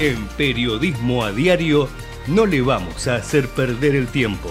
En Periodismo a Diario no le vamos a hacer perder el tiempo.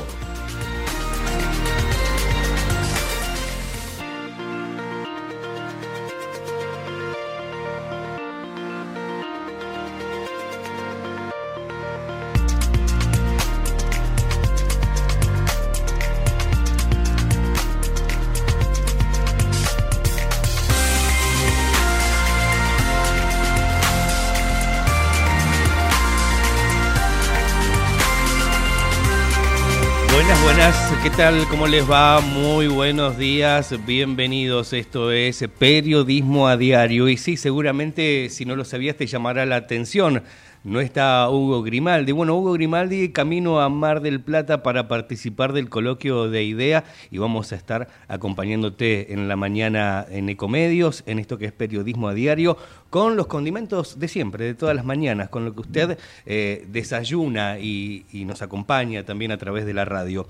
¿Qué tal? ¿Cómo les va? Muy buenos días, bienvenidos. Esto es Periodismo a Diario. Y sí, seguramente si no lo sabías te llamará la atención. No está Hugo Grimaldi. Bueno, Hugo Grimaldi camino a Mar del Plata para participar del coloquio de IDEA y vamos a estar acompañándote en la mañana en Ecomedios, en esto que es periodismo a diario, con los condimentos de siempre, de todas las mañanas, con lo que usted eh, desayuna y, y nos acompaña también a través de la radio.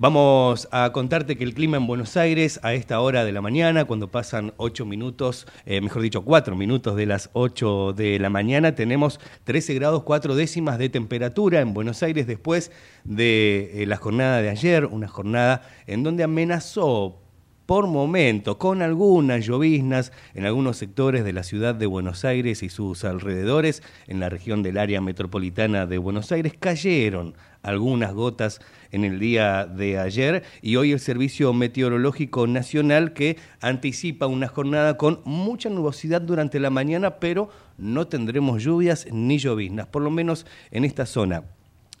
Vamos a contarte que el clima en Buenos Aires a esta hora de la mañana, cuando pasan 8 minutos, eh, mejor dicho, 4 minutos de las 8 de la mañana, tenemos 13 grados 4 décimas de temperatura en Buenos Aires después de eh, la jornada de ayer, una jornada en donde amenazó por momento, con algunas lloviznas en algunos sectores de la ciudad de Buenos Aires y sus alrededores, en la región del área metropolitana de Buenos Aires, cayeron algunas gotas en el día de ayer y hoy el Servicio Meteorológico Nacional que anticipa una jornada con mucha nubosidad durante la mañana, pero no tendremos lluvias ni lloviznas, por lo menos en esta zona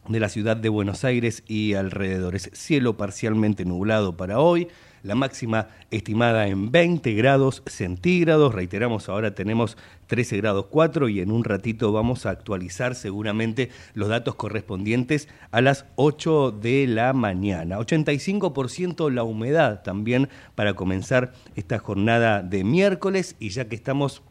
de la ciudad de Buenos Aires y alrededores. Cielo parcialmente nublado para hoy, la máxima estimada en 20 grados centígrados. Reiteramos, ahora tenemos 13 grados 4 y en un ratito vamos a actualizar seguramente los datos correspondientes a las 8 de la mañana. 85% la humedad también para comenzar esta jornada de miércoles y ya que estamos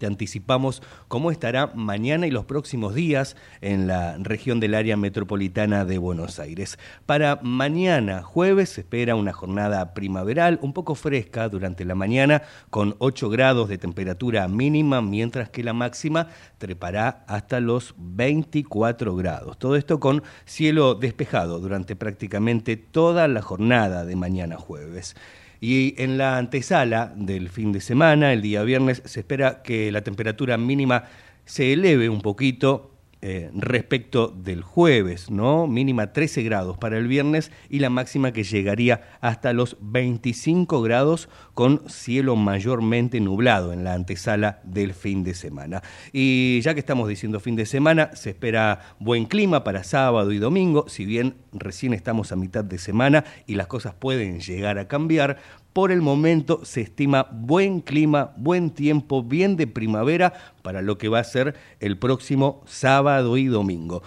te anticipamos cómo estará mañana y los próximos días en la región del área metropolitana de Buenos Aires. Para mañana, jueves, se espera una jornada primaveral un poco fresca durante la mañana con 8 grados de temperatura mínima, mientras que la máxima trepará hasta los 24 grados. Todo esto con cielo despejado durante prácticamente toda la jornada de mañana jueves. Y en la antesala del fin de semana, el día viernes, se espera que la temperatura mínima se eleve un poquito eh, respecto del jueves, ¿no? Mínima 13 grados para el viernes y la máxima que llegaría hasta los 25 grados con cielo mayormente nublado en la antesala del fin de semana. Y ya que estamos diciendo fin de semana, se espera buen clima para sábado y domingo, si bien recién estamos a mitad de semana y las cosas pueden llegar a cambiar, por el momento se estima buen clima, buen tiempo, bien de primavera para lo que va a ser el próximo sábado y domingo.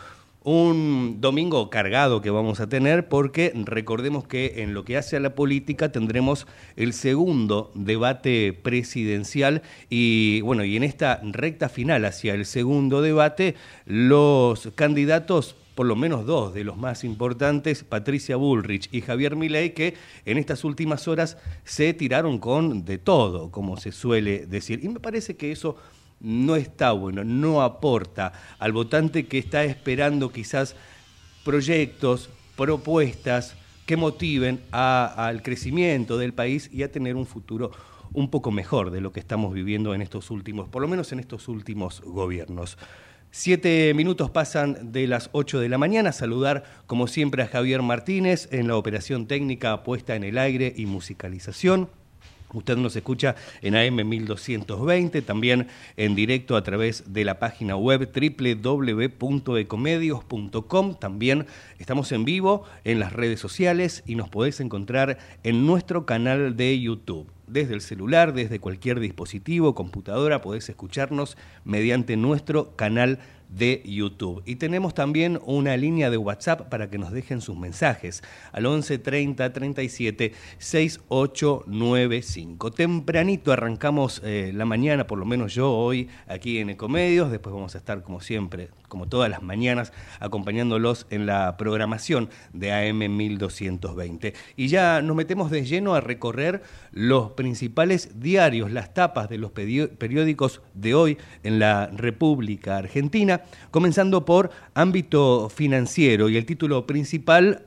Un domingo cargado que vamos a tener porque recordemos que en lo que hace a la política tendremos el segundo debate presidencial y bueno, y en esta recta final hacia el segundo debate los candidatos por lo menos dos de los más importantes, Patricia Bullrich y Javier Milei, que en estas últimas horas se tiraron con de todo, como se suele decir. Y me parece que eso no está bueno, no aporta al votante que está esperando quizás proyectos, propuestas que motiven al crecimiento del país y a tener un futuro un poco mejor de lo que estamos viviendo en estos últimos, por lo menos en estos últimos gobiernos. Siete minutos pasan de las ocho de la mañana. Saludar, como siempre, a Javier Martínez en la operación técnica puesta en el aire y musicalización. Usted nos escucha en AM 1220, también en directo a través de la página web www.ecomedios.com. También estamos en vivo en las redes sociales y nos podés encontrar en nuestro canal de YouTube desde el celular, desde cualquier dispositivo, computadora, podés escucharnos mediante nuestro canal de YouTube. Y tenemos también una línea de WhatsApp para que nos dejen sus mensajes al 11 30 37 6895. Tempranito arrancamos eh, la mañana, por lo menos yo hoy aquí en Ecomedios, después vamos a estar como siempre, como todas las mañanas, acompañándolos en la programación de AM 1220. Y ya nos metemos de lleno a recorrer los principales diarios, las tapas de los periódicos de hoy en la República Argentina comenzando por ámbito financiero y el título principal,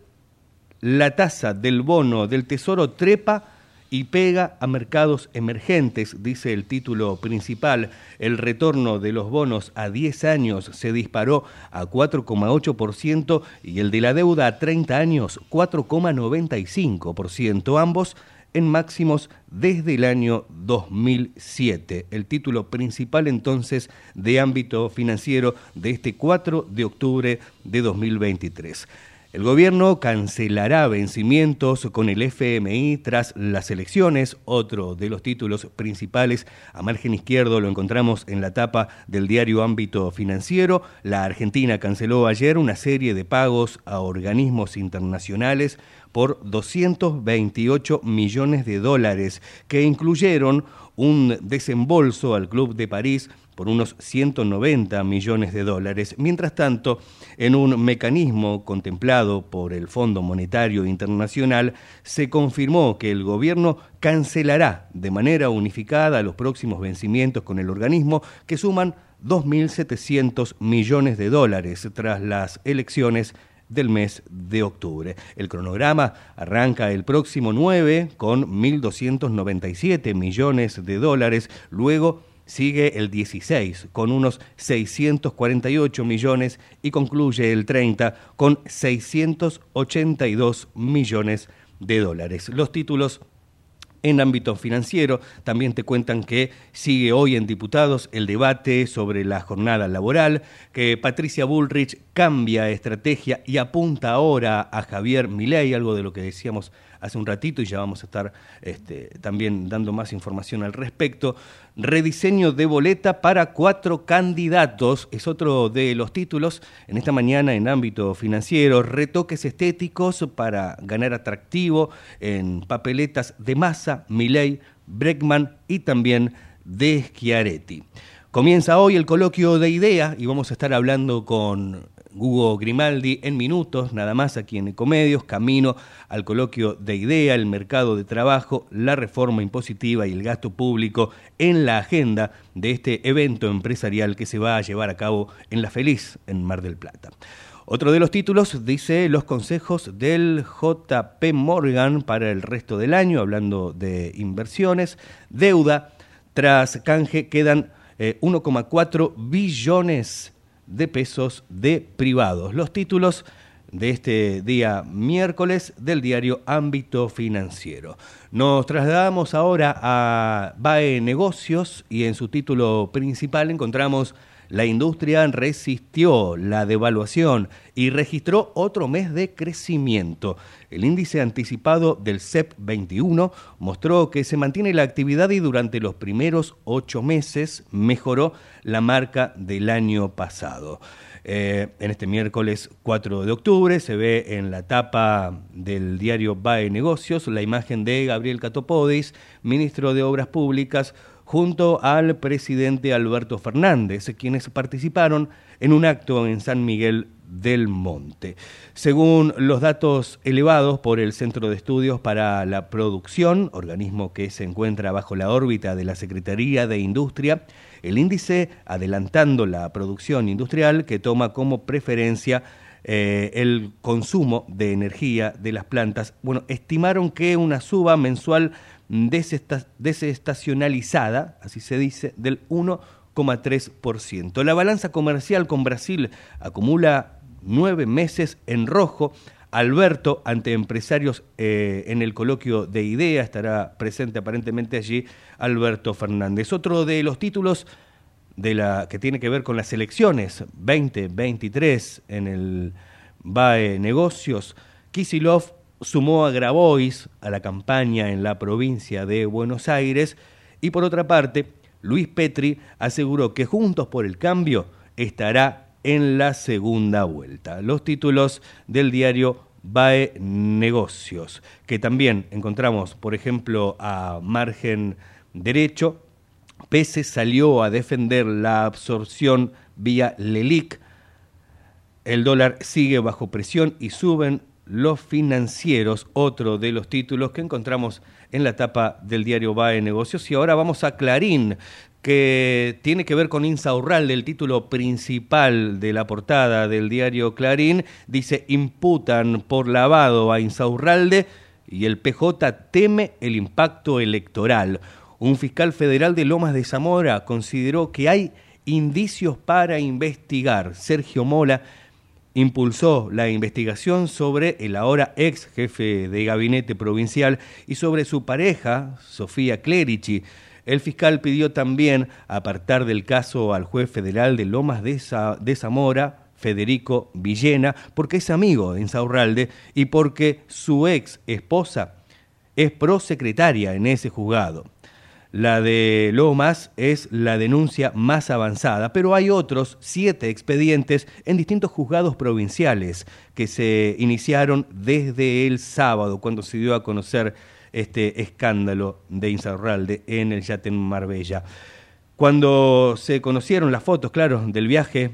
la tasa del bono del Tesoro trepa y pega a mercados emergentes, dice el título principal. El retorno de los bonos a 10 años se disparó a 4,8% y el de la deuda a 30 años 4,95%, ambos en máximos desde el año 2007. El título principal entonces de ámbito financiero de este 4 de octubre de 2023. El gobierno cancelará vencimientos con el FMI tras las elecciones. Otro de los títulos principales a margen izquierdo lo encontramos en la tapa del diario Ámbito Financiero. La Argentina canceló ayer una serie de pagos a organismos internacionales por 228 millones de dólares, que incluyeron un desembolso al Club de París por unos 190 millones de dólares. Mientras tanto, en un mecanismo contemplado por el Fondo Monetario Internacional, se confirmó que el gobierno cancelará de manera unificada los próximos vencimientos con el organismo que suman 2.700 millones de dólares tras las elecciones del mes de octubre. El cronograma arranca el próximo 9 con 1.297 millones de dólares, luego sigue el 16 con unos 648 millones y concluye el 30 con 682 millones de dólares. Los títulos en ámbito financiero. También te cuentan que sigue hoy en diputados el debate sobre la jornada laboral, que Patricia Bullrich cambia estrategia y apunta ahora a Javier Milei, algo de lo que decíamos hace un ratito y ya vamos a estar este, también dando más información al respecto. Rediseño de boleta para cuatro candidatos es otro de los títulos en esta mañana en ámbito financiero. Retoques estéticos para ganar atractivo en papeletas de Massa, Milei, Breckman y también de Schiaretti. Comienza hoy el coloquio de idea y vamos a estar hablando con Hugo Grimaldi en minutos, nada más aquí en Ecomedios, camino al coloquio de idea, el mercado de trabajo, la reforma impositiva y el gasto público en la agenda de este evento empresarial que se va a llevar a cabo en La Feliz, en Mar del Plata. Otro de los títulos dice los consejos del JP Morgan para el resto del año, hablando de inversiones, deuda, tras canje quedan 1,4 eh, billones de pesos de privados. Los títulos de este día miércoles del diario Ámbito Financiero. Nos trasladamos ahora a BAE Negocios y en su título principal encontramos la industria resistió la devaluación y registró otro mes de crecimiento. El índice anticipado del CEP 21 mostró que se mantiene la actividad y durante los primeros ocho meses mejoró la marca del año pasado. Eh, en este miércoles 4 de octubre se ve en la tapa del diario BAE Negocios la imagen de Gabriel Catopodis, ministro de Obras Públicas, junto al presidente Alberto Fernández, quienes participaron en un acto en San Miguel del Monte. Según los datos elevados por el Centro de Estudios para la Producción, organismo que se encuentra bajo la órbita de la Secretaría de Industria, el índice adelantando la producción industrial que toma como preferencia eh, el consumo de energía de las plantas, bueno, estimaron que una suba mensual desestacionalizada, así se dice, del 1,3%. La balanza comercial con Brasil acumula nueve meses en rojo. Alberto, ante empresarios eh, en el coloquio de IDEA, estará presente aparentemente allí Alberto Fernández. Otro de los títulos de la, que tiene que ver con las elecciones 2023 en el BAE Negocios, Kisilov sumó a Grabois a la campaña en la provincia de Buenos Aires y por otra parte, Luis Petri aseguró que Juntos por el Cambio estará en la segunda vuelta. Los títulos del diario BAE Negocios, que también encontramos, por ejemplo, a margen derecho, Pese salió a defender la absorción vía LELIC. El dólar sigue bajo presión y suben los financieros, otro de los títulos que encontramos en la tapa del diario BAE Negocios. Y ahora vamos a Clarín, que tiene que ver con Insaurralde, el título principal de la portada del diario Clarín. Dice, imputan por lavado a Insaurralde y el PJ teme el impacto electoral. Un fiscal federal de Lomas de Zamora consideró que hay indicios para investigar. Sergio Mola impulsó la investigación sobre el ahora ex jefe de gabinete provincial y sobre su pareja, Sofía Clerici. El fiscal pidió también apartar del caso al juez federal de Lomas de, Zamora, Federico Villena, porque es amigo de Insaurralde y porque su ex esposa es prosecretaria en ese juzgado. La de Lomas es la denuncia más avanzada, pero hay otros siete expedientes en distintos juzgados provinciales que se iniciaron desde el sábado, cuando se dio a conocer este escándalo de Insaurralde en el yate en Marbella. Cuando se conocieron las fotos, claro, del viaje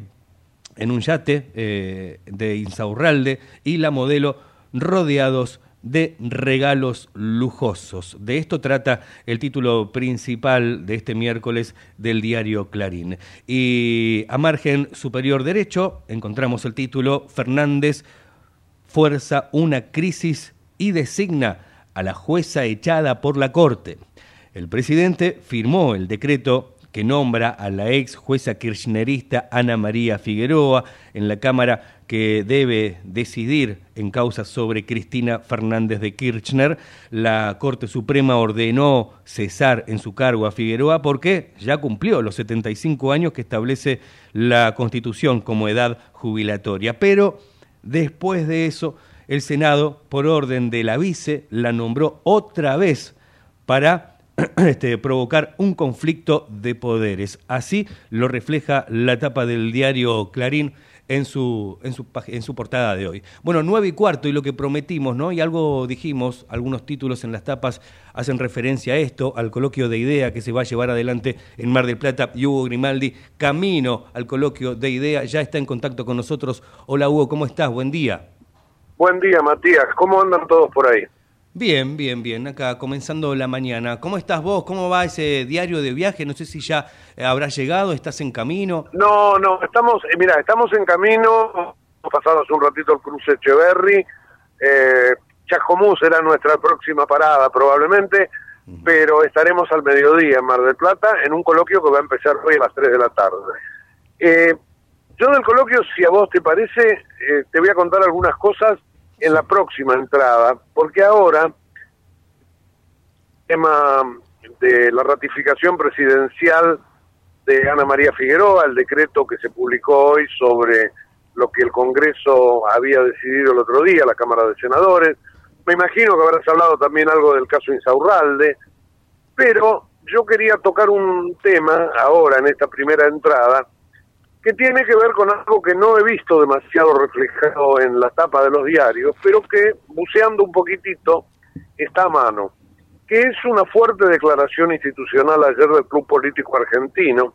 en un yate eh, de Insaurralde y la modelo rodeados de regalos lujosos. De esto trata el título principal de este miércoles del diario Clarín. Y a margen superior derecho encontramos el título Fernández fuerza una crisis y designa a la jueza echada por la Corte. El presidente firmó el decreto que nombra a la ex jueza kirchnerista Ana María Figueroa en la Cámara que debe decidir en causa sobre Cristina Fernández de Kirchner. La Corte Suprema ordenó cesar en su cargo a Figueroa porque ya cumplió los 75 años que establece la Constitución como edad jubilatoria. Pero después de eso, el Senado, por orden de la vice, la nombró otra vez para este, provocar un conflicto de poderes. Así lo refleja la tapa del diario Clarín en su, en su, en su portada de hoy. Bueno, nueve y cuarto y lo que prometimos, ¿no? Y algo dijimos, algunos títulos en las tapas hacen referencia a esto, al coloquio de idea que se va a llevar adelante en Mar del Plata y Hugo Grimaldi, camino al coloquio de idea, ya está en contacto con nosotros. Hola Hugo, ¿cómo estás? Buen día. Buen día, Matías. ¿Cómo andan todos por ahí? Bien, bien, bien. Acá comenzando la mañana. ¿Cómo estás vos? ¿Cómo va ese diario de viaje? No sé si ya eh, habrás llegado, estás en camino. No, no, estamos, eh, mira, estamos en camino. Hemos pasado hace un ratito el cruce Echeverry. Eh, Chascomús será nuestra próxima parada probablemente, pero estaremos al mediodía en Mar del Plata en un coloquio que va a empezar hoy a las 3 de la tarde. Eh, yo del coloquio, si a vos te parece, te voy a contar algunas cosas en la próxima entrada, porque ahora el tema de la ratificación presidencial de Ana María Figueroa, el decreto que se publicó hoy sobre lo que el Congreso había decidido el otro día, la Cámara de Senadores. Me imagino que habrás hablado también algo del caso Insaurralde, pero yo quería tocar un tema ahora en esta primera entrada que tiene que ver con algo que no he visto demasiado reflejado en la tapa de los diarios, pero que buceando un poquitito está a mano, que es una fuerte declaración institucional ayer del Club Político Argentino.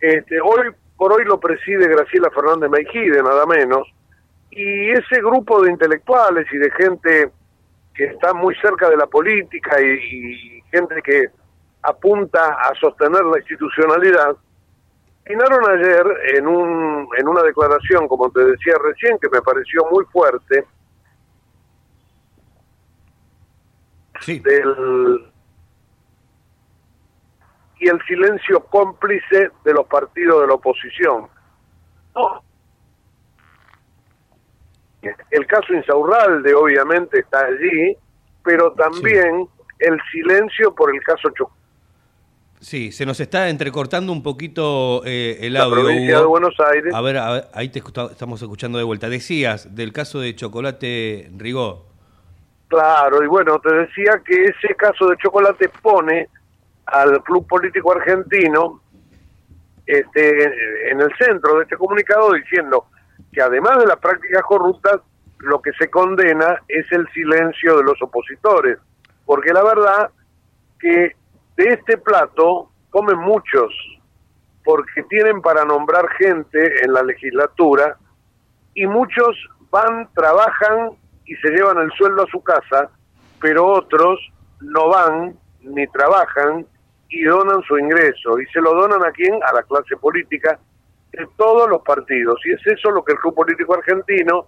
Este, hoy por hoy lo preside Graciela Fernández Meijide, nada menos, y ese grupo de intelectuales y de gente que está muy cerca de la política y, y gente que apunta a sostener la institucionalidad, Terminaron ayer en, un, en una declaración, como te decía recién, que me pareció muy fuerte, sí. del, y el silencio cómplice de los partidos de la oposición. El caso Insaurralde obviamente está allí, pero también el silencio por el caso Chocolate Sí, se nos está entrecortando un poquito eh, el audio. La provincia de Buenos Aires. A ver, ahí te estamos escuchando de vuelta. Decías del caso de Chocolate Rigó. Claro, y bueno, te decía que ese caso de Chocolate pone al Club Político Argentino este, en el centro de este comunicado diciendo que además de las prácticas corruptas, lo que se condena es el silencio de los opositores. Porque la verdad que de este plato comen muchos, porque tienen para nombrar gente en la legislatura y muchos van, trabajan y se llevan el sueldo a su casa, pero otros no van ni trabajan y donan su ingreso. ¿Y se lo donan a quién? A la clase política de todos los partidos. Y es eso lo que el Club Político Argentino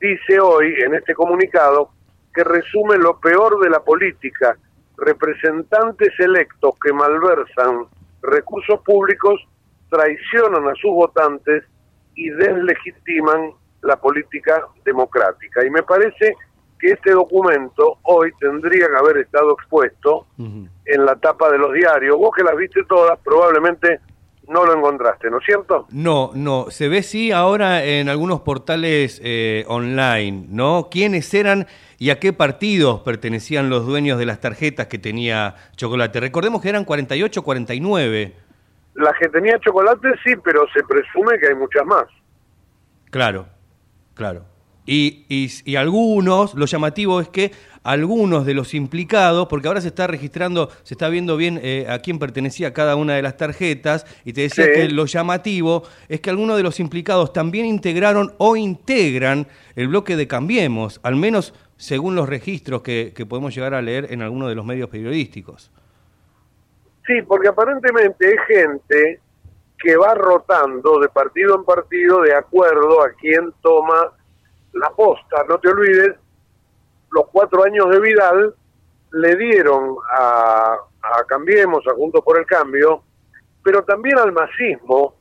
dice hoy en este comunicado, que resume lo peor de la política, representantes electos que malversan recursos públicos traicionan a sus votantes y deslegitiman la política democrática. Y me parece que este documento hoy tendría que haber estado expuesto en la tapa de los diarios. Vos que las viste todas, probablemente no lo encontraste, ¿no es cierto? No, no, se ve sí ahora en algunos portales eh, online, ¿no? ¿Quiénes eran y a qué partidos pertenecían los dueños de las tarjetas que tenía Chocolate? Recordemos que eran 48, 49. Las que tenía Chocolate sí, pero se presume que hay muchas más. Claro, claro. Y, y, algunos, lo llamativo es que algunos de los implicados, porque ahora se está registrando, se está viendo bien eh, a quién pertenecía cada una de las tarjetas, y te decía que lo llamativo es que algunos de los implicados también integraron o integran el bloque de Cambiemos, al menos según los registros que, que podemos llegar a leer en algunos de los medios periodísticos. Sí, porque aparentemente es gente que va rotando de partido en partido de acuerdo a quién toma la posta, no te olvides, los cuatro años de Vidal le dieron a, Cambiemos, a Juntos por el Cambio, pero también al masismo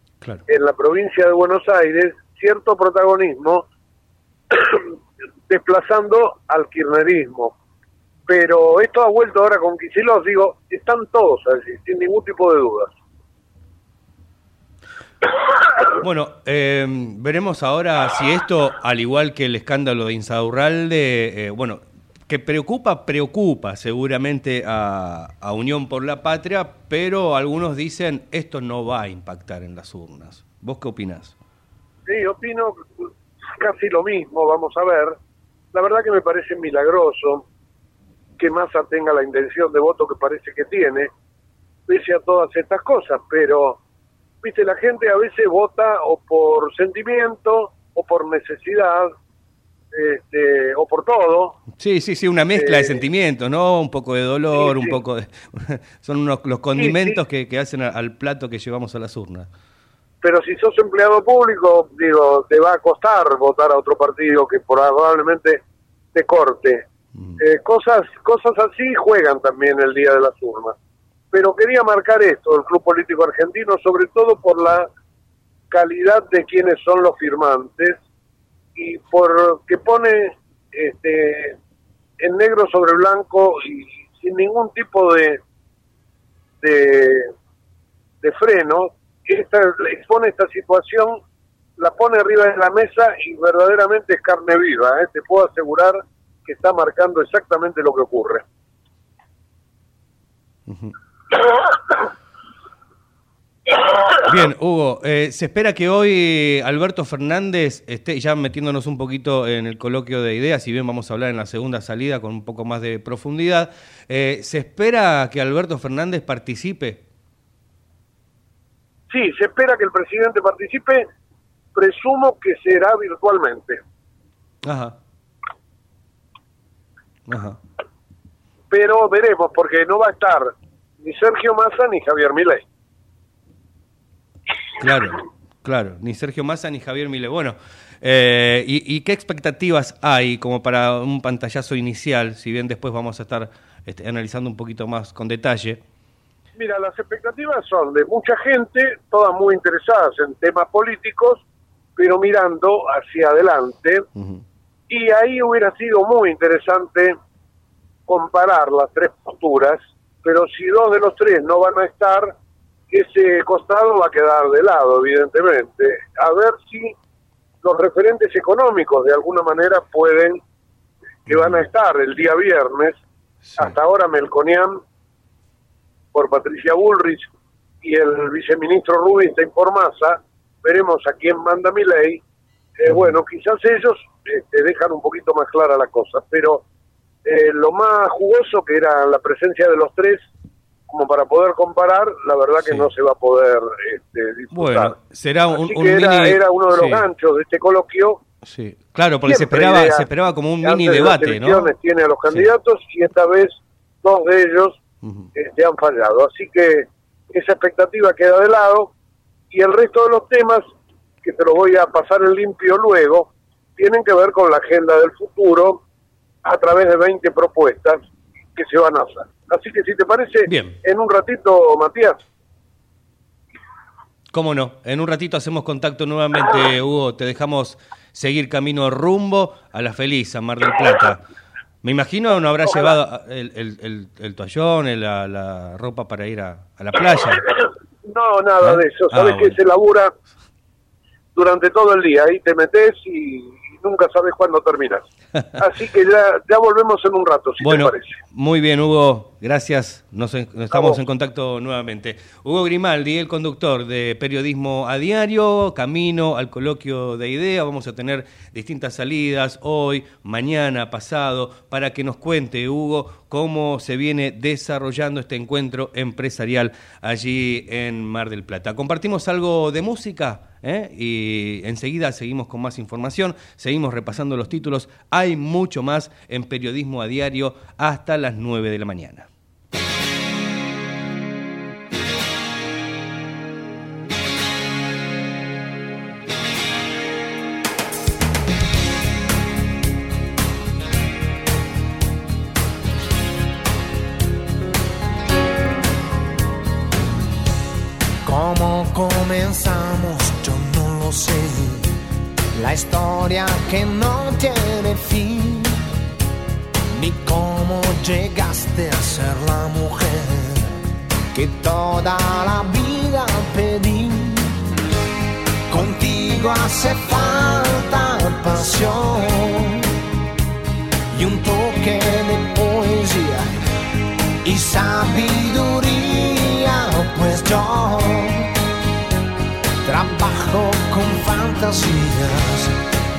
en la provincia de Buenos Aires cierto protagonismo desplazando al kirchnerismo. Pero esto ha vuelto ahora con Kicillof, digo, están todos así, sin ningún tipo de dudas. Bueno, eh, veremos ahora si esto, al igual que el escándalo de Insaurralde, eh, bueno, que preocupa, preocupa seguramente a, Unión por la Patria, pero algunos dicen esto no va a impactar en las urnas. ¿Vos qué opinás? Sí, opino casi lo mismo, vamos a ver. La verdad que me parece milagroso que Massa tenga la intención de voto que parece que tiene, pese a todas estas cosas, pero viste, la gente a veces vota o por sentimiento o por necesidad este, o por todo. Sí, sí, sí, una mezcla de eh, sentimientos, ¿no? Un poco de dolor, un poco de... Son unos, los condimentos que, que, hacen al plato que llevamos a las urnas. Pero si sos empleado público, digo, te va a costar votar a otro partido que probablemente te corte. Mm. Eh, cosas, cosas así juegan también el día de las urnas pero quería marcar esto, el Club Político Argentino, sobre todo por la calidad de quienes son los firmantes y por que pone este en negro sobre blanco y sin ningún tipo de de, de freno, esta, expone esta situación, la pone arriba de la mesa y verdaderamente es carne viva. ¿eh? Te puedo asegurar que está marcando exactamente lo que ocurre. Bien, Hugo, eh, se espera que hoy Alberto Fernández esté ya metiéndonos un poquito en el coloquio de ideas, si bien vamos a hablar en la segunda salida con un poco más de profundidad. Eh, ¿Se espera que Alberto Fernández participe? Sí, se espera que el presidente participe, presumo que será virtualmente. Ajá. Ajá. Pero veremos, porque no va a estar ni Sergio Massa ni Javier Milei. Claro, claro, ni Sergio Massa ni Javier Milei. Bueno, eh, y, qué expectativas hay como para un pantallazo inicial, si bien después vamos a estar este, analizando un poquito más con detalle? Mira, las expectativas son de mucha gente, todas muy interesadas en temas políticos, pero mirando hacia adelante. Y ahí hubiera sido muy interesante comparar las tres posturas, pero si dos de los tres no van a estar, ese costado va a quedar de lado, evidentemente. A ver si los referentes económicos de alguna manera pueden, que van a estar el día viernes, hasta ahora Melconian por Patricia Bullrich y el viceministro Rubinstein por Massa, veremos a quién manda mi ley. Eh, bueno, quizás ellos este, dejan un poquito más clara la cosa, pero eh, lo más jugoso que era la presencia de los tres como para poder comparar, la verdad que no se va a poder este, disfrutar. Bueno, será un, era, uno de los ganchos de este coloquio. Sí, claro, porque se esperaba, se esperaba como un mini debate, ¿no? Tiene a los candidatos y esta vez dos de ellos este, han fallado. Así que esa expectativa queda de lado y el resto de los temas, que te lo voy a pasar en limpio luego, tienen que ver con la agenda del futuro a través de 20 propuestas que se van a hacer. Así que si te parece, en un ratito, Matías. Cómo no, en un ratito hacemos contacto nuevamente, Hugo, te dejamos seguir camino rumbo a la feliz, a Mar del Plata. Me imagino no habrá llevado el, el, el, toallón, la, la, ropa para ir a, la playa. No, nada ¿Eh? de eso. Sabes ah, que se labura durante todo el día. Ahí te metes y nunca sabes cuándo terminas. Así que ya, ya volvemos en un rato, si bueno, te parece. Muy bien, Hugo, gracias. Nos, estamos en contacto nuevamente. Hugo Grimaldi, el conductor de Periodismo a Diario, camino al coloquio de idea. Vamos a tener distintas salidas hoy, mañana, pasado, para que nos cuente, Hugo, cómo se viene desarrollando este encuentro empresarial allí en Mar del Plata. ¿Compartimos algo de música? ¿Eh? y enseguida seguimos con más información, seguimos repasando los títulos, hay mucho más en periodismo a diario hasta las 9 de la mañana.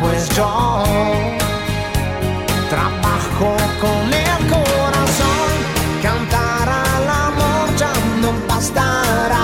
pues yo trabajo con el corazón, cantar al amor ya no bastará,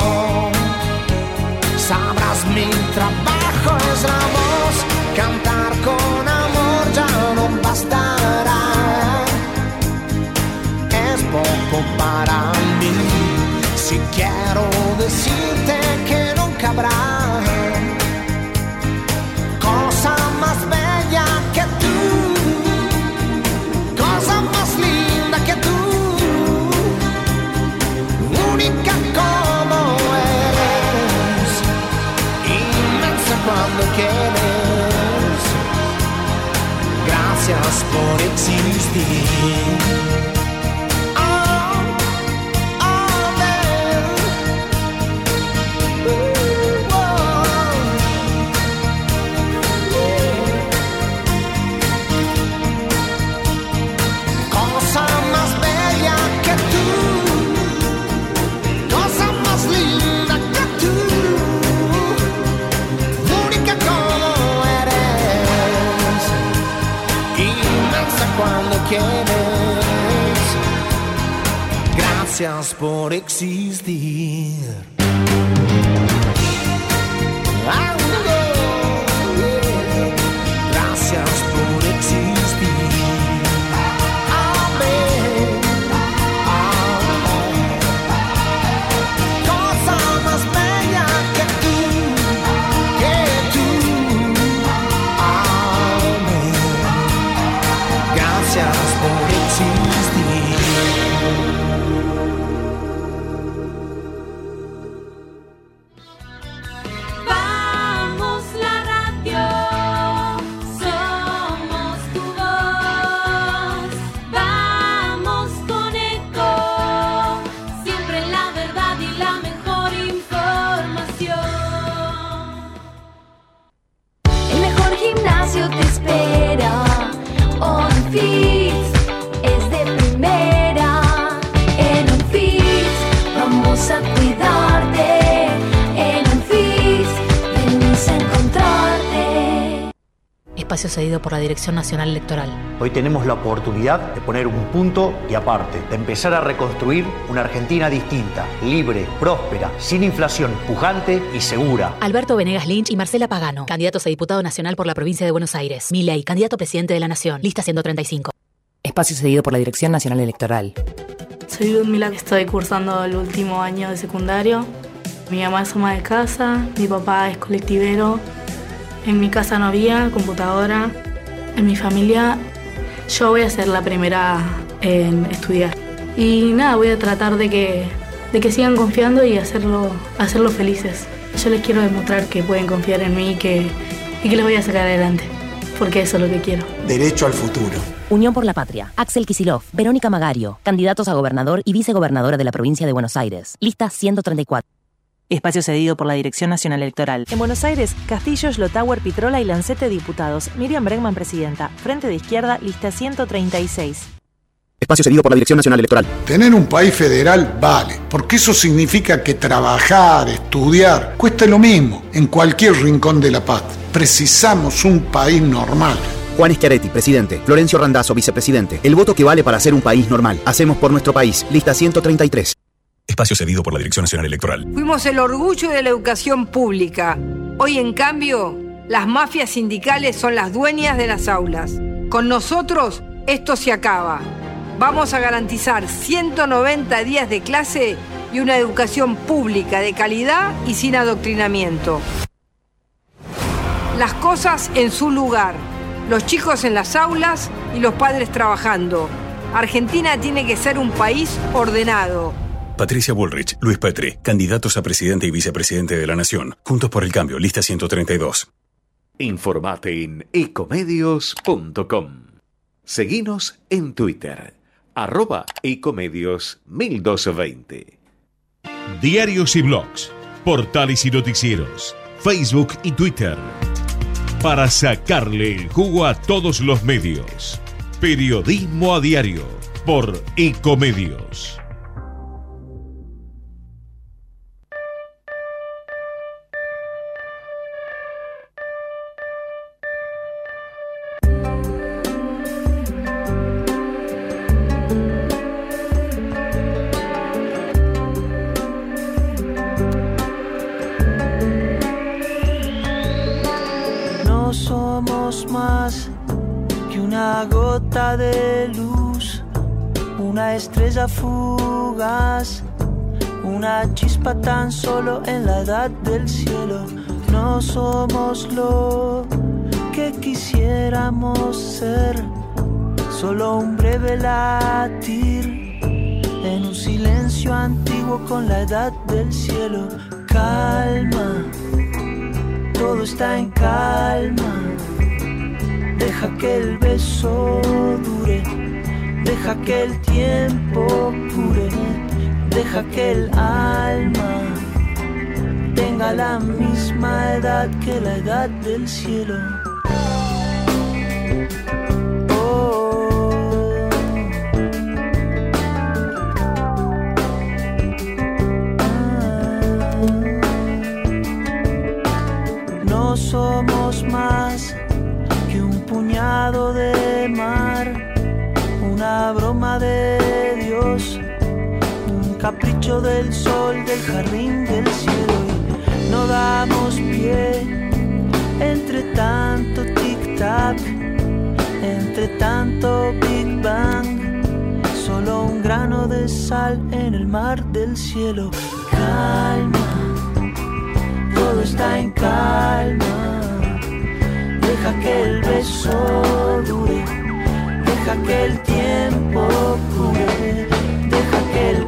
sabrás mi Gracias por existir. Oh, Gracias por existir. Por la Dirección Nacional Electoral. Hoy tenemos la oportunidad de poner un punto y aparte, de empezar a reconstruir una Argentina distinta, libre, próspera, sin inflación, pujante y segura. Alberto Venegas Lynch y Marcela Pagano, candidatos a diputado nacional por la provincia de Buenos Aires. Milei, candidato a presidente de la Nación. Lista 135. Espacio cedido por la Dirección Nacional Electoral. Soy Ludmila, estoy cursando el último año de secundario. Mi mamá es ama de casa, mi papá es colectivero. En mi casa no había computadora. En mi familia yo voy a ser la primera en estudiar. Y nada, voy a tratar de que, de que sigan confiando y hacerlo, hacerlos felices. Yo les quiero demostrar que pueden confiar en mí y que, y que los voy a sacar adelante. Porque eso es lo que quiero. Derecho al futuro. Unión por la Patria. Axel Kisilov, Verónica Magario, candidatos a gobernador y vicegobernadora de la provincia de Buenos Aires. Lista 134. Espacio cedido por la Dirección Nacional Electoral. En Buenos Aires, Castillo, Slotauer, Pitrola y Lancete diputados. Miriam Bregman presidenta. Frente de izquierda, lista 136. Espacio cedido por la Dirección Nacional Electoral. Tener un país federal vale, porque eso significa que trabajar, estudiar, cuesta lo mismo en cualquier rincón de la paz. Precisamos un país normal. Juan Schiaretti, presidente. Florencio Randazzo, vicepresidente. El voto que vale para ser un país normal. Hacemos por nuestro país. Lista 133. Espacio cedido por la Dirección Nacional Electoral. Fuimos el orgullo de la educación pública. Hoy, en cambio, las mafias sindicales son las dueñas de las aulas. Con nosotros, esto se acaba. Vamos a garantizar 190 días de clase y una educación pública de calidad y sin adoctrinamiento. Las cosas en su lugar. Los chicos en las aulas y los padres trabajando. Argentina tiene que ser un país ordenado. Patricia Bullrich, Luis Petri, candidatos a presidente y vicepresidente de la Nación. Juntos por el cambio, lista 132. Informate en ecomedios.com. Seguinos en Twitter, arroba ecomedios 1220. Diarios y blogs portales y noticieros, Facebook y Twitter. Para sacarle el jugo a todos los medios. Periodismo a diario por Ecomedios. Del cielo. No somos lo que quisiéramos ser, solo un breve latir en un silencio antiguo con la edad del cielo. Calma todo está en calma. Deja que el beso dure, deja que el tiempo cure, deja que el alma tenga la misma edad que la edad del cielo. No somos más que un puñado de mar, una broma de Dios, un capricho del sol, del jardín tanto tic-tac, entre tanto Big Bang. Solo un grano de sal en el mar del cielo. Calma todo está en calma. Deja que el beso dure, deja que el tiempo cure, deja que el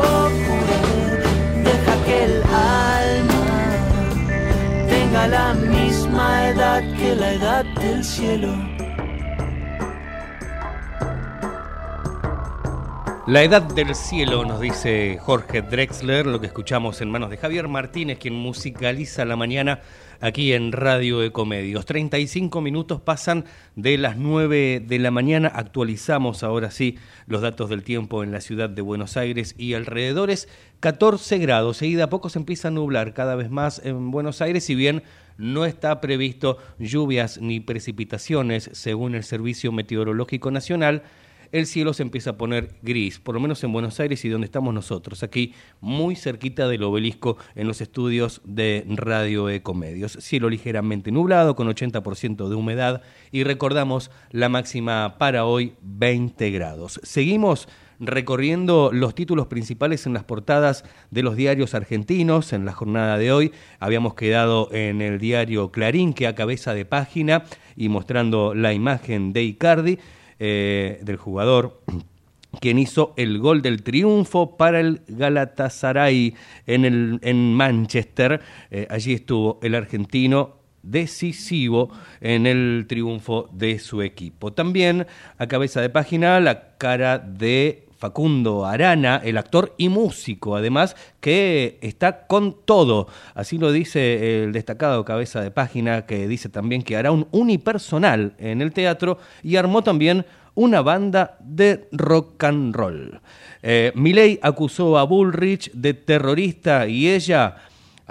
tenga la misma edad que la edad del cielo. La edad del cielo, nos dice Jorge Drexler, lo que escuchamos en manos de Javier Martínez, quien musicaliza la mañana aquí en Radio Ecomedios. 35 minutos pasan de las 9 de la mañana. Actualizamos ahora sí los datos del tiempo en la ciudad de Buenos Aires y alrededores. 14 grados. Seguida a poco se empieza a nublar cada vez más en Buenos Aires, si bien no está previsto lluvias ni precipitaciones según el Servicio Meteorológico Nacional el cielo se empieza a poner gris, por lo menos en Buenos Aires y donde estamos nosotros, aquí muy cerquita del obelisco en los estudios de Radio Ecomedios. Cielo ligeramente nublado con 80% de humedad y recordamos la máxima para hoy 20 grados. Seguimos recorriendo los títulos principales en las portadas de los diarios argentinos en la jornada de hoy. Habíamos quedado en el diario Clarín, que a cabeza de página y mostrando la imagen de Icardi eh, del jugador quien hizo el gol del triunfo para el Galatasaray en, el, en Manchester. Eh, allí estuvo el argentino decisivo en el triunfo de su equipo. También a cabeza de página la cara de Facundo Arana, el actor y músico, además, que está con todo. Así lo dice el destacado cabeza de página, que dice también que hará un unipersonal en el teatro y armó también una banda de rock and roll. Eh, acusó a Bullrich de terrorista y ella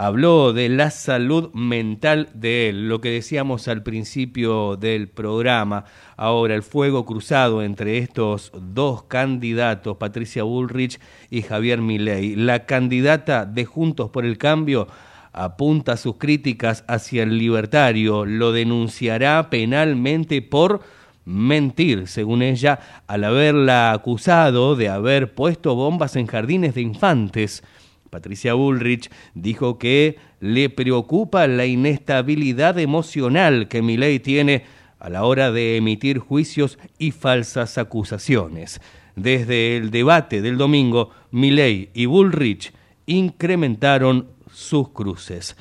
habló de la salud mental de él, lo que decíamos al principio del programa. Ahora, el fuego cruzado entre estos dos candidatos, Patricia Bullrich y Javier Milei. La candidata de Juntos por el Cambio apunta sus críticas hacia el libertario, lo denunciará penalmente por mentir, según ella, al haberla acusado de haber puesto bombas en jardines de infantes. Patricia Bullrich dijo que le preocupa la inestabilidad emocional que Milei tiene a la hora de emitir juicios y falsas acusaciones. Desde el debate del domingo, Milei y Bullrich incrementaron sus cruces.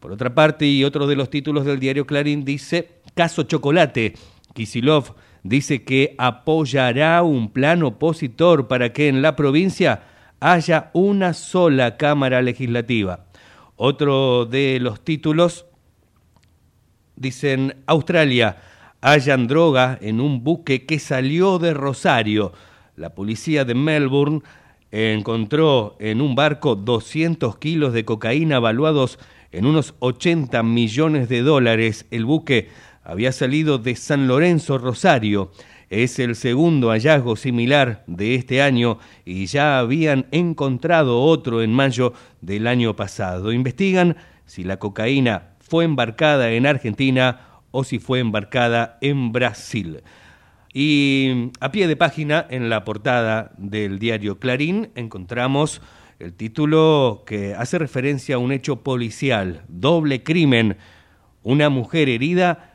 Por otra parte, y otro de los títulos del diario Clarín dice, Caso Chocolate. Kisilov dice que apoyará un plan opositor para que en la provincia haya una sola Cámara Legislativa. Otro de los títulos dicen Australia, hallan droga en un buque que salió de Rosario. La policía de Melbourne encontró en un barco 200 kilos de cocaína valuados en unos 80 millones de dólares. El buque había salido de San Lorenzo, Rosario. Es el segundo hallazgo similar de este año y ya habían encontrado otro en mayo del año pasado. Investigan si la cocaína fue embarcada en Argentina o si fue embarcada en Brasil. Y a pie de página, en la portada del diario Clarín, encontramos el título que hace referencia a un hecho policial, doble crimen, una mujer herida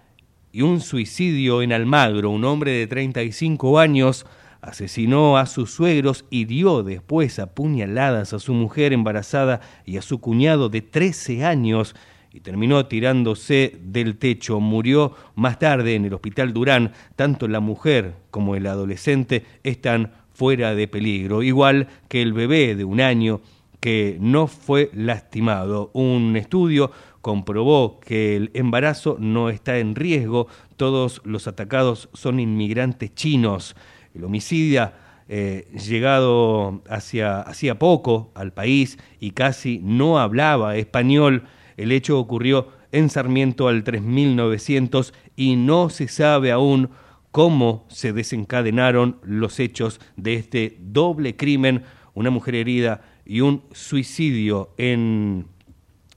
y un suicidio en Almagro. Un hombre de 35 años asesinó a sus suegros y dio después a puñaladas a su mujer embarazada y a su cuñado de 13 años y terminó tirándose del techo. Murió más tarde en el hospital Durán. Tanto la mujer como el adolescente están fuera de peligro, igual que el bebé de un año que no fue lastimado. Un estudio comprobó que el embarazo no está en riesgo, todos los atacados son inmigrantes chinos. El homicida eh, llegado hacia, hacía poco al país y casi no hablaba español. El hecho ocurrió en Sarmiento al 3900 y no se sabe aún cómo se desencadenaron los hechos de este doble crimen, una mujer herida y un suicidio en,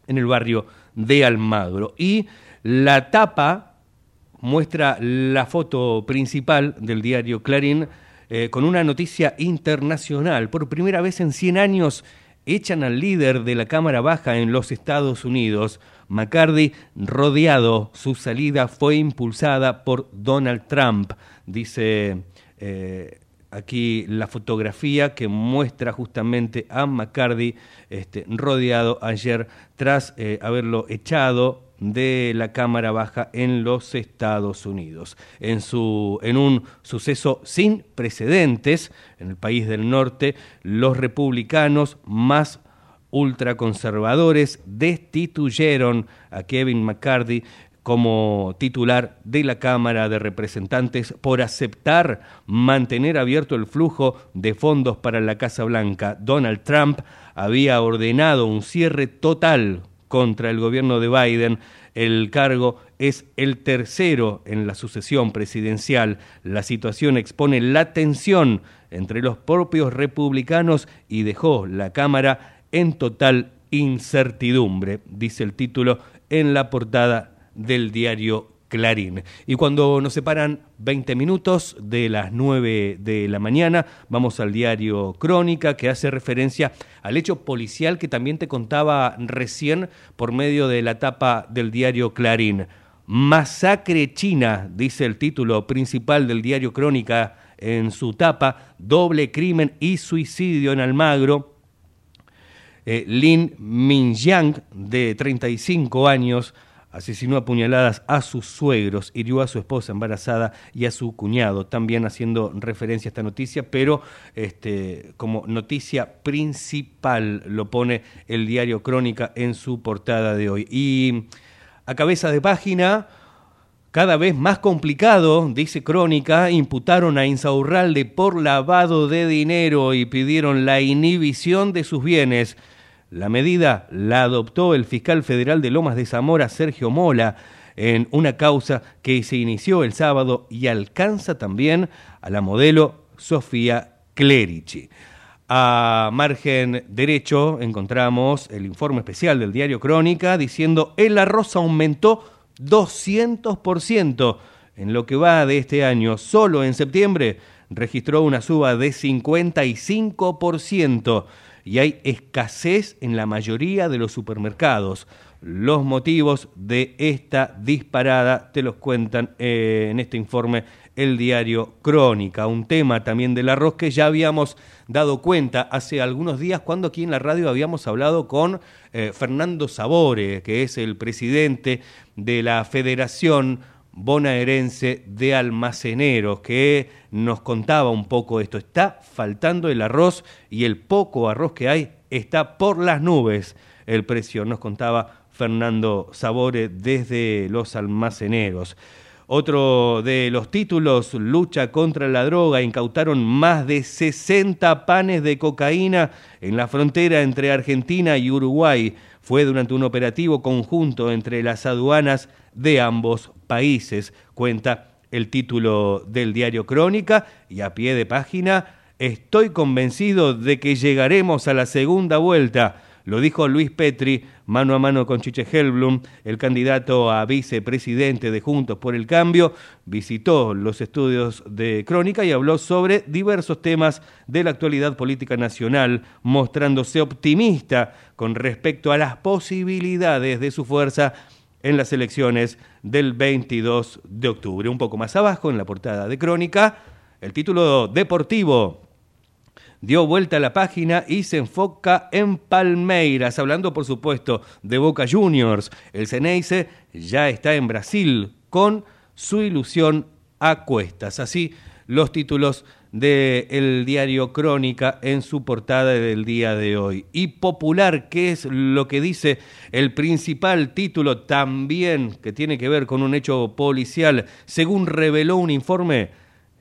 en el barrio de Almagro. Y la tapa muestra la foto principal del diario Clarín eh, con una noticia internacional. Por primera vez en 100 años echan al líder de la Cámara Baja en los Estados Unidos. McCarthy rodeado, su salida fue impulsada por Donald Trump, dice eh, aquí la fotografía que muestra justamente a McCarthy este, rodeado ayer tras eh, haberlo echado de la Cámara Baja en los Estados Unidos. En, su, en un suceso sin precedentes en el país del norte, los republicanos más ultraconservadores destituyeron a Kevin McCarthy como titular de la Cámara de Representantes por aceptar mantener abierto el flujo de fondos para la Casa Blanca. Donald Trump había ordenado un cierre total contra el gobierno de Biden. El cargo es el tercero en la sucesión presidencial. La situación expone la tensión entre los propios republicanos y dejó la Cámara en total incertidumbre, dice el título en la portada del diario Clarín. Y cuando nos separan 20 minutos de las 9 de la mañana, vamos al diario Crónica, que hace referencia al hecho policial que también te contaba recién por medio de la tapa del diario Clarín. Masacre China, dice el título principal del diario Crónica en su tapa, doble crimen y suicidio en Almagro. Eh, Lin Mingyang, de 35 años, asesinó a puñaladas a sus suegros, hirió a su esposa embarazada y a su cuñado, también haciendo referencia a esta noticia, pero este, como noticia principal lo pone el diario Crónica en su portada de hoy. Y a cabeza de página, cada vez más complicado, dice Crónica, imputaron a Insaurralde por lavado de dinero y pidieron la inhibición de sus bienes. La medida la adoptó el fiscal federal de Lomas de Zamora, Sergio Mola, en una causa que se inició el sábado y alcanza también a la modelo Sofía Clerici. A margen derecho encontramos el informe especial del diario Crónica diciendo el arroz aumentó 200% en lo que va de este año. Solo en septiembre registró una suba de 55% y hay escasez en la mayoría de los supermercados. Los motivos de esta disparada te los cuentan eh, en este informe el diario Crónica, un tema también del arroz que ya habíamos dado cuenta hace algunos días cuando aquí en la radio habíamos hablado con eh, Fernando Sabore, que es el presidente de la Federación bonaerense de almaceneros, que nos contaba un poco esto. Está faltando el arroz y el poco arroz que hay está por las nubes el precio, nos contaba Fernando Sabore desde los almaceneros. Otro de los títulos, lucha contra la droga, incautaron más de 60 panes de cocaína en la frontera entre Argentina y Uruguay. Fue durante un operativo conjunto entre las aduanas de ambos países, cuenta el título del diario Crónica y a pie de página, estoy convencido de que llegaremos a la segunda vuelta lo dijo Luis Petri, mano a mano con Chiche Helblum, el candidato a vicepresidente de Juntos por el Cambio, visitó los estudios de Crónica y habló sobre diversos temas de la actualidad política nacional, mostrándose optimista con respecto a las posibilidades de su fuerza en las elecciones del 22 de octubre. Un poco más abajo, en la portada de Crónica, el título deportivo dio vuelta a la página y se enfoca en Palmeiras, hablando por supuesto de Boca Juniors. El Ceneice ya está en Brasil con su ilusión a cuestas. Así los títulos del diario Crónica en su portada del día de hoy. Y popular, ¿qué es lo que dice el principal título también que tiene que ver con un hecho policial? Según reveló un informe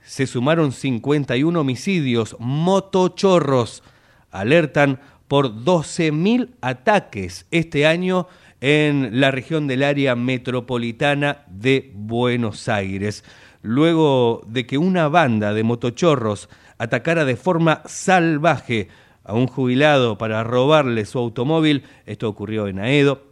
se sumaron 51 homicidios, motochorros. Alertan por 12.000 ataques este año en la región del área metropolitana de Buenos Aires. Luego de que una banda de motochorros atacara de forma salvaje a un jubilado para robarle su automóvil, esto ocurrió en Aedo,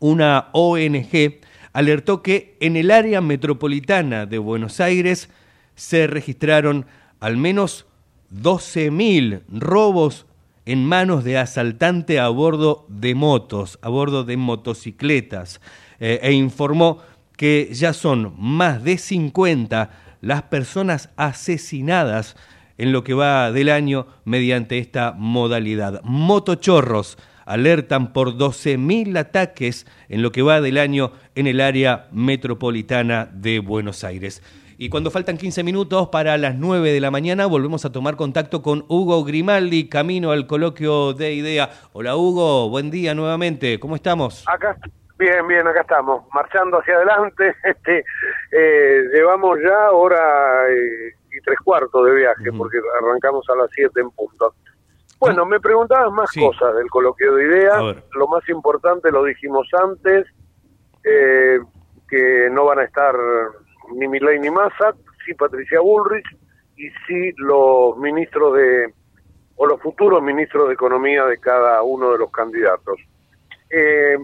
una ONG alertó que en el área metropolitana de Buenos Aires se registraron al menos 12.000 robos en manos de asaltante a bordo de motos, a bordo de motocicletas, eh, e informó que ya son más de 50 las personas asesinadas en lo que va del año mediante esta modalidad. Motochorros alertan por 12.000 ataques en lo que va del año en el área metropolitana de Buenos Aires. Y cuando faltan 15 minutos para las 9 de la mañana, volvemos a tomar contacto con Hugo Grimaldi, camino al coloquio de IDEA. Hola Hugo, buen día nuevamente, ¿cómo estamos? Acá, bien, bien, acá estamos, marchando hacia adelante. Este, eh, llevamos ya hora eh, y tres cuartos de viaje, porque arrancamos a las 7 en punto. Bueno, me preguntabas más cosas del coloquio de IDEA. Lo más importante lo dijimos antes, eh, que no van a estar ni Milei ni Massa, sí Patricia Bullrich y sí los ministros de, o los futuros ministros de Economía de cada uno de los candidatos. Eh,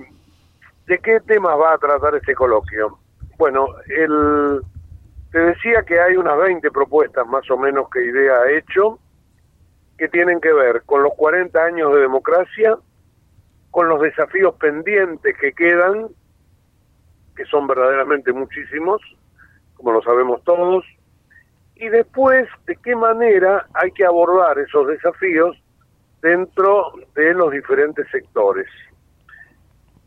¿De qué temas va a tratar este coloquio? Bueno, el, te decía que hay unas 20 propuestas más o menos que IDEA ha hecho que tienen que ver con los 40 años de democracia, con los desafíos pendientes que quedan, que son verdaderamente muchísimos, como lo sabemos todos, y después de qué manera hay que abordar esos desafíos dentro de los diferentes sectores.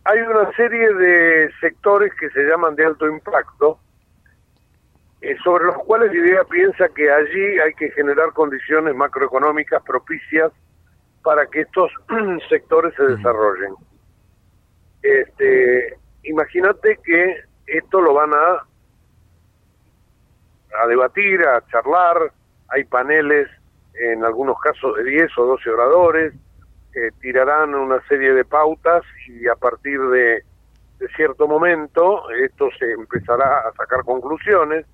Hay una serie de sectores que se llaman de alto impacto, eh, sobre los cuales la idea piensa que allí hay que generar condiciones macroeconómicas propicias para que estos sectores se desarrollen. Este, imagínate que esto lo van a a debatir, a charlar, hay paneles, en algunos casos de 10 o 12 oradores, que tirarán una serie de pautas y a partir de, de cierto momento esto se empezará a sacar conclusiones.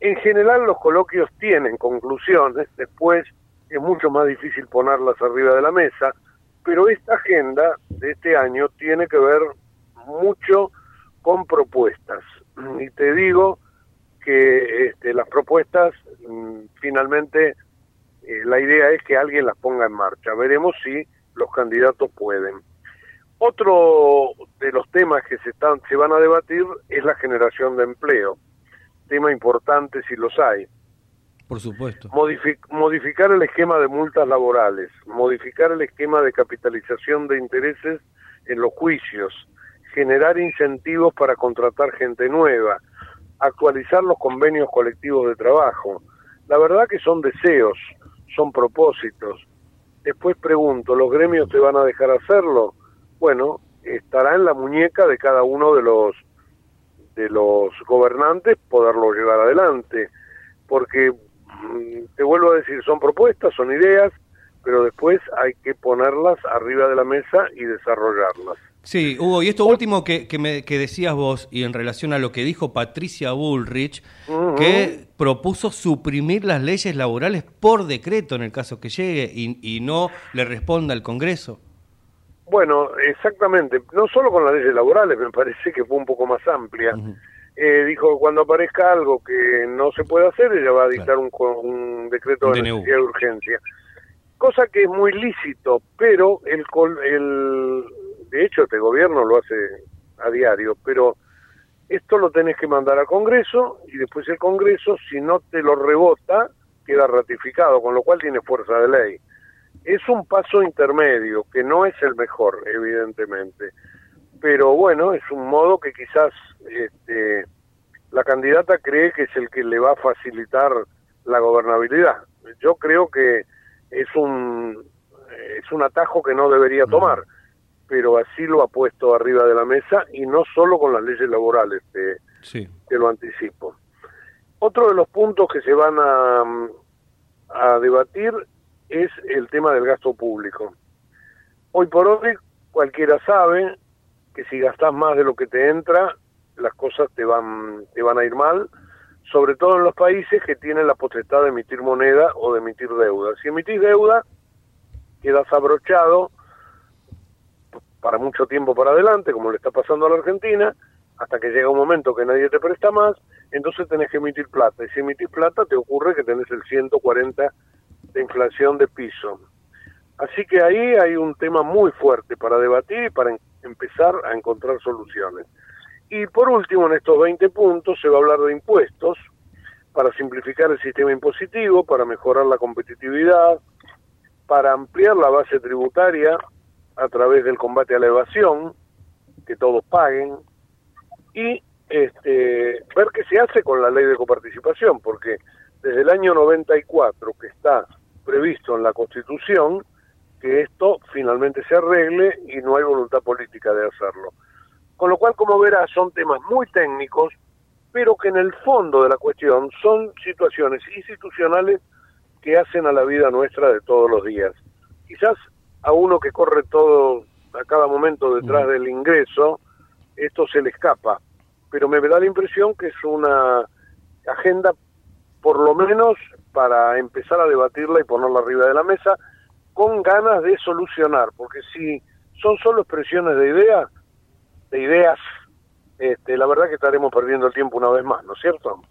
En general los coloquios tienen conclusiones, después es mucho más difícil ponerlas arriba de la mesa, pero esta agenda de este año tiene que ver mucho con propuestas. Y te digo que este, las propuestas mm, finalmente eh, la idea es que alguien las ponga en marcha. Veremos si los candidatos pueden. Otro de los temas que se, están, se van a debatir es la generación de empleo. Tema importante si los hay. Por supuesto. modificar el esquema de multas laborales, modificar el esquema de capitalización de intereses en los juicios, generar incentivos para contratar gente nueva, actualizar los convenios colectivos de trabajo. La verdad que son deseos, son propósitos. Después pregunto, ¿los gremios te van a dejar hacerlo? Bueno, estará en la muñeca de cada uno de los de los gobernantes poderlo llevar adelante, porque mm, te vuelvo a decir, son propuestas, son ideas, pero después hay que ponerlas arriba de la mesa y desarrollarlas. Sí, Hugo, y esto último que, que, me, que decías vos, y en relación a lo que dijo Patricia Bullrich, que propuso suprimir las leyes laborales por decreto en el caso que llegue y, y, no le responda al Congreso. Bueno, exactamente, no solo con las leyes laborales, me parece que fue un poco más amplia. eh, dijo que cuando aparezca algo que no se puede hacer, ella va a dictar un, un, decreto un de necesidad de urgencia. Cosa que es muy lícito, pero el, el de hecho este gobierno lo hace a diario, pero esto lo tenés que mandar al Congreso y después el Congreso, si no te lo rebota, queda ratificado, con lo cual tiene fuerza de ley. Es un paso intermedio, que no es el mejor, evidentemente, pero bueno, es un modo que quizás este, la candidata cree que es el que le va a facilitar la gobernabilidad. Yo creo que es un, es un atajo que no debería tomar pero así lo ha puesto arriba de la mesa y no solo con las leyes laborales, te, sí. te lo anticipo. Otro de los puntos que se van a, a debatir es el tema del gasto público. Hoy por hoy cualquiera sabe que si gastas más de lo que te entra, las cosas te van, te van a ir mal, sobre todo en los países que tienen la potestad de emitir moneda o de emitir deuda. Si emitís deuda, quedas abrochado para mucho tiempo para adelante, como le está pasando a la Argentina, hasta que llega un momento que nadie te presta más, entonces tenés que emitir plata. Y si emitís plata, te ocurre que tenés el 140 de inflación de piso. Así que ahí hay un tema muy fuerte para debatir y para empezar a encontrar soluciones. Y por último, en estos 20 puntos se va a hablar de impuestos para simplificar el sistema impositivo, para mejorar la competitividad, para ampliar la base tributaria a través del combate a la evasión, que todos paguen, y este, ver qué se hace con la ley de coparticipación, porque desde el año 94 que está previsto en la Constitución, que esto finalmente se arregle y no hay voluntad política de hacerlo. Con lo cual, como verás, son temas muy técnicos, pero que en el fondo de la cuestión son situaciones institucionales que hacen a la vida nuestra de todos los días. Quizás a uno que corre todo a cada momento detrás del ingreso, esto se le escapa. Pero me da la impresión que es una agenda, por lo menos, para empezar a debatirla y ponerla arriba de la mesa, con ganas de solucionar, porque si son solo expresiones de ideas, de ideas, este, la verdad que estaremos perdiendo el tiempo una vez más, ¿no es cierto?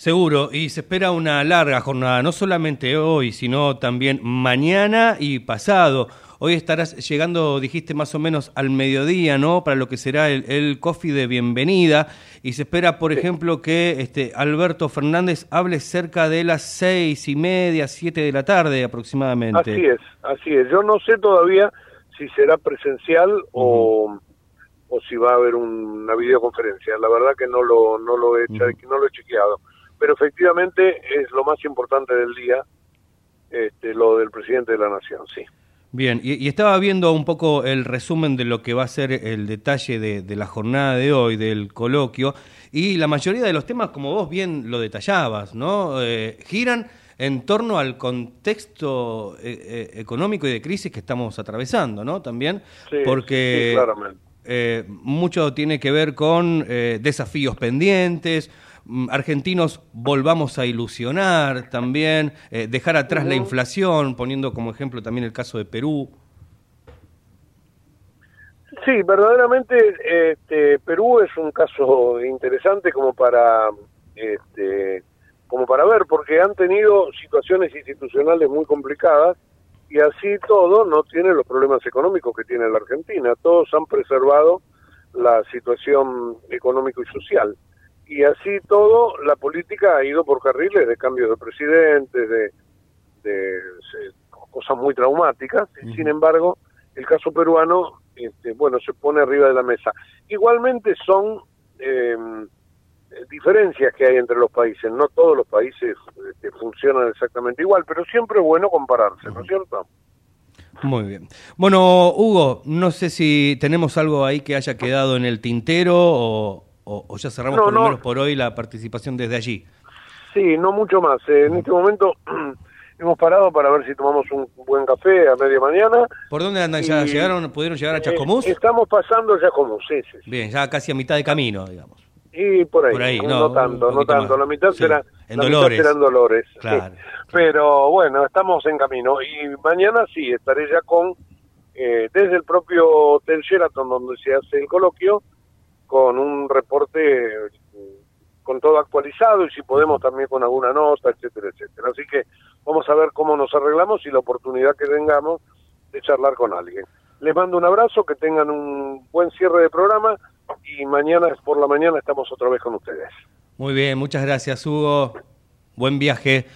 Seguro, y se espera una larga jornada, no solamente hoy, sino también mañana y pasado. Hoy estarás llegando, dijiste más o menos al mediodía, ¿no? Para lo que será el, el coffee de bienvenida. Y se espera, por ejemplo, que este Alberto Fernández hable cerca de las seis y media, siete de la tarde aproximadamente. Así es, así es. Yo no sé todavía si será presencial uh -huh. o, o si va a haber una videoconferencia. La verdad que no lo, no lo he, uh -huh. no lo he chequeado pero efectivamente es lo más importante del día, este, lo del presidente de la nación, sí. Bien, y, y estaba viendo un poco el resumen de lo que va a ser el detalle de, de la jornada de hoy, del coloquio, y la mayoría de los temas, como vos bien lo detallabas, ¿no? Eh, giran en torno al contexto eh, eh, económico y de crisis que estamos atravesando, ¿no? También, Sí, porque sí, claramente. eh, mucho tiene que ver con eh, desafíos pendientes, argentinos volvamos a ilusionar también, eh, dejar atrás la inflación, poniendo como ejemplo también el caso de Perú. Sí, verdaderamente este, Perú es un caso interesante como para este, como para ver porque han tenido situaciones institucionales muy complicadas y así todo no tiene los problemas económicos que tiene la Argentina. Todos han preservado la situación económico y social y así todo la política ha ido por carriles de cambios de presidentes, de, de se- cosas muy traumáticas. Sin embargo, el caso peruano, este, bueno, se pone arriba de la mesa. Igualmente son eh, diferencias que hay entre los países. No todos los países este, funcionan exactamente igual, pero siempre es bueno compararse, ¿no es cierto? Muy bien. Bueno, Hugo, no sé si tenemos algo ahí que haya quedado en el tintero o, o- o ya cerramos No, por lo no. menos por hoy la participación desde allí. Sí, no mucho más. Eh, en este momento hemos parado para ver si tomamos un buen café a media mañana. ¿Por dónde andan? ¿Ya Y- llegaron, pudieron llegar a Eh, Chascomús? estamos pasando como sí, sí, sí. Bien, ya casi a mitad de camino, digamos. Y por ahí, Por ahí, no, no, tanto, no tanto. más. La mitad Sí, será, en la Dolores. mitad serán Dolores. sí. Claro. Pero bueno, estamos en camino y mañana sí estaré ya con eh, desde el propio Hotel Sheraton donde se hace el coloquio con un reporte eh, con todo actualizado y si podemos también con alguna nota, etcétera, etcétera. Así que vamos a ver cómo nos arreglamos y la oportunidad que tengamos de charlar con alguien. Les mando un abrazo, que tengan un buen cierre de programa y mañana por la mañana estamos otra vez con ustedes. Muy bien, muchas gracias, Hugo. Buen viaje.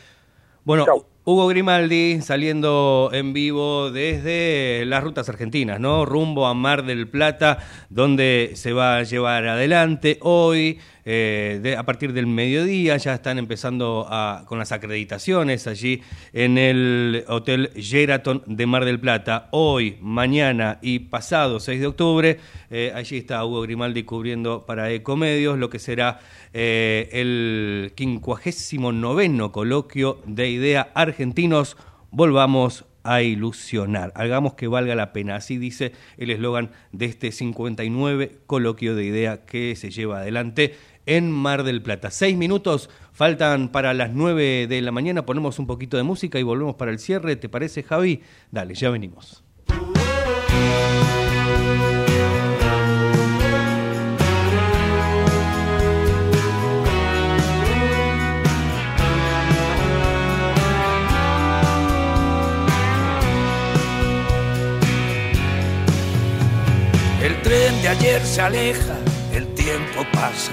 Bueno, Hugo Grimaldi saliendo en vivo desde las rutas argentinas, ¿no? Rumbo a Mar del Plata, donde se va a llevar adelante hoy, eh, de- a partir del mediodía, ya están empezando a- con las acreditaciones allí en el Hotel Sheraton de Mar del Plata. Hoy, mañana y pasado 6 de octubre, eh, allí está Hugo Grimaldi cubriendo para Ecomedios lo que será eh, el 59 coloquio de idea argentinos. Volvamos a ilusionar, hagamos que valga la pena. Así dice el eslogan de este 59 coloquio de idea que se lleva adelante en Mar del Plata. Seis minutos faltan para las nueve de la mañana. Ponemos un poquito de música y volvemos para el cierre. ¿Te parece, Javi? Dale, ya venimos. El tren de ayer se aleja, el tiempo pasa,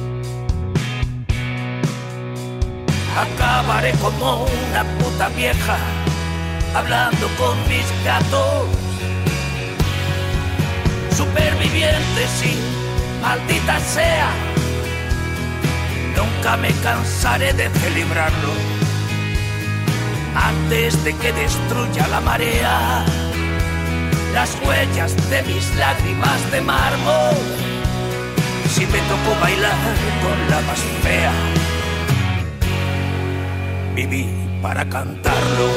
Acabaré como una puta vieja hablando con mis gatos. Superviviente, sí, maldita sea. Nunca me cansaré de celebrarlo antes de que destruya la marea las huellas de mis lágrimas de mármol si me tocó bailar con la más fea. Viví para cantarlo.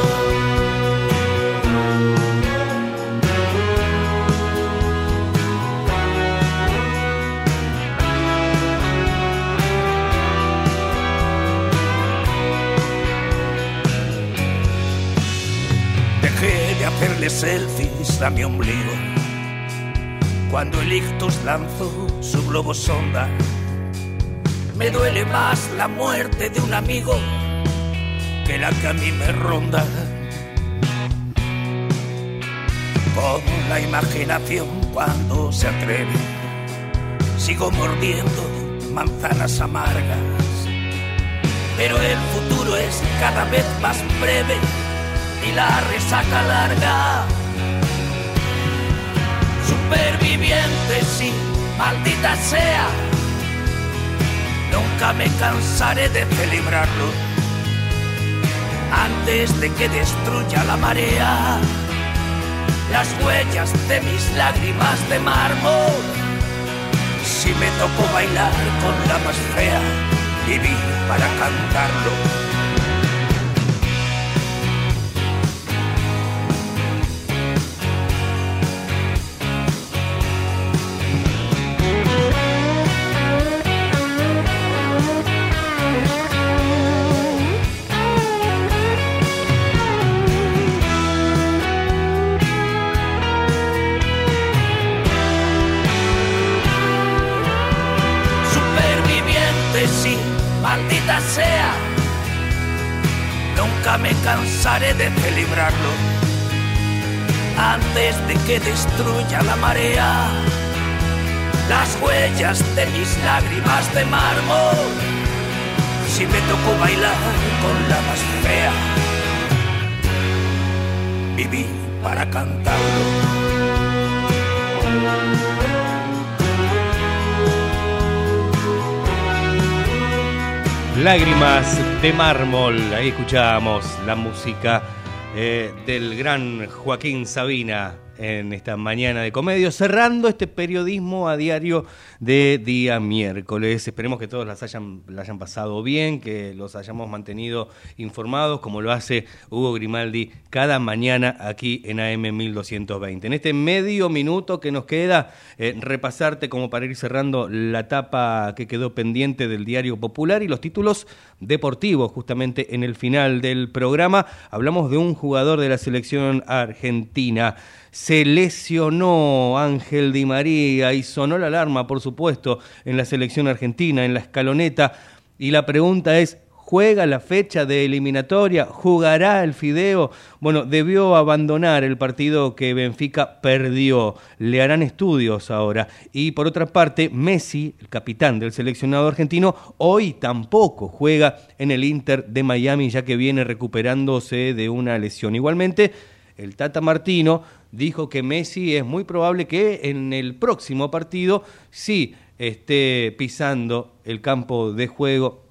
Dejé de hacerle selfies a mi ombligo cuando el ictus lanzó su globo sonda. Me duele más la muerte de un amigo que la que a ronda. con la imaginación cuando se atreve. Sigo mordiendo manzanas amargas, pero el futuro es cada vez más breve y la resaca larga. Superviviente, sí, maldita sea, nunca me cansaré de celebrarlo antes de que destruya la marea las huellas de mis lágrimas de mármol. Si me tocó bailar con la más fea, viví para cantarlo. Que destruya la marea las huellas de mis lágrimas de mármol. Si me tocó bailar con la más fea, viví para cantarlo. Lágrimas de mármol, ahí escuchábamos la música eh, del gran Joaquín Sabina en esta mañana de comedio, cerrando este periodismo a diario de día miércoles. Esperemos que todos las hayan, la hayan pasado bien, que los hayamos mantenido informados, como lo hace Hugo Grimaldi cada mañana aquí en AM 1220. En este medio minuto que nos queda, eh, repasarte como para ir cerrando la etapa que quedó pendiente del Diario Popular y los títulos deportivos, justamente en el final del programa. Hablamos de un jugador de la selección argentina se lesionó Ángel Di María y sonó la alarma, por supuesto, en la selección argentina, en la escaloneta. Y la pregunta es, ¿juega la fecha de eliminatoria? ¿Jugará el Fideo? Bueno, debió abandonar el partido que Benfica perdió. Le harán estudios ahora. Y por otra parte, Messi, el capitán del seleccionado argentino, hoy tampoco juega en el Inter de Miami, ya que viene recuperándose de una lesión. Igualmente, el Tata Martino dijo que Messi es muy probable que en el próximo partido sí esté pisando el campo de juego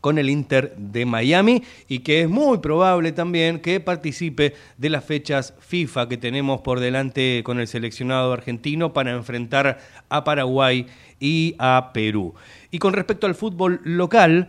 con el Inter de Miami y que es muy probable también que participe de las fechas FIFA que tenemos por delante con el seleccionado argentino para enfrentar a Paraguay y a Perú. Y con respecto al fútbol local,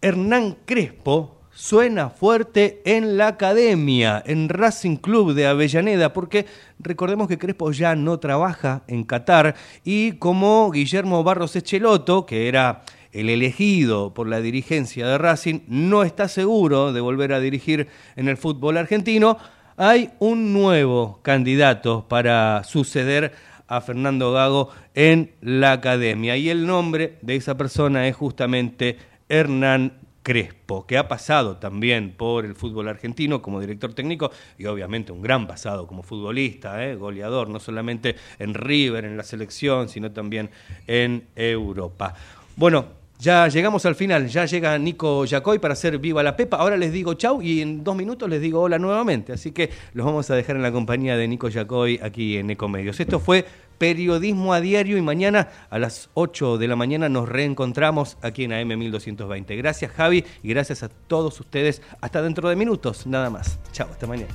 Hernán Crespo, suena fuerte en la academia, en Racing Club de Avellaneda, porque recordemos que Crespo ya no trabaja en Qatar y como Guillermo Barros Echeloto, que era el elegido por la dirigencia de Racing, no está seguro de volver a dirigir en el fútbol argentino, hay un nuevo candidato para suceder a Fernando Gago en la academia. Y el nombre de esa persona es justamente Hernán Crespo, que ha pasado también por el fútbol argentino como director técnico y obviamente un gran pasado como futbolista, ¿eh? goleador, no solamente en River, en la selección, sino también en Europa. Bueno, ya llegamos al final, ya llega Nico Yacoy para hacer Viva la Pepa. Ahora les digo chau y en dos minutos les digo hola nuevamente. Así que los vamos a dejar en la compañía de Nico Yacoy aquí en Ecomedios. Esto fue Periodismo a Diario y mañana a las 8 de la mañana nos reencontramos aquí en AM 1220. Gracias Javi y gracias a todos ustedes. Hasta dentro de minutos, nada más. Chao, hasta mañana.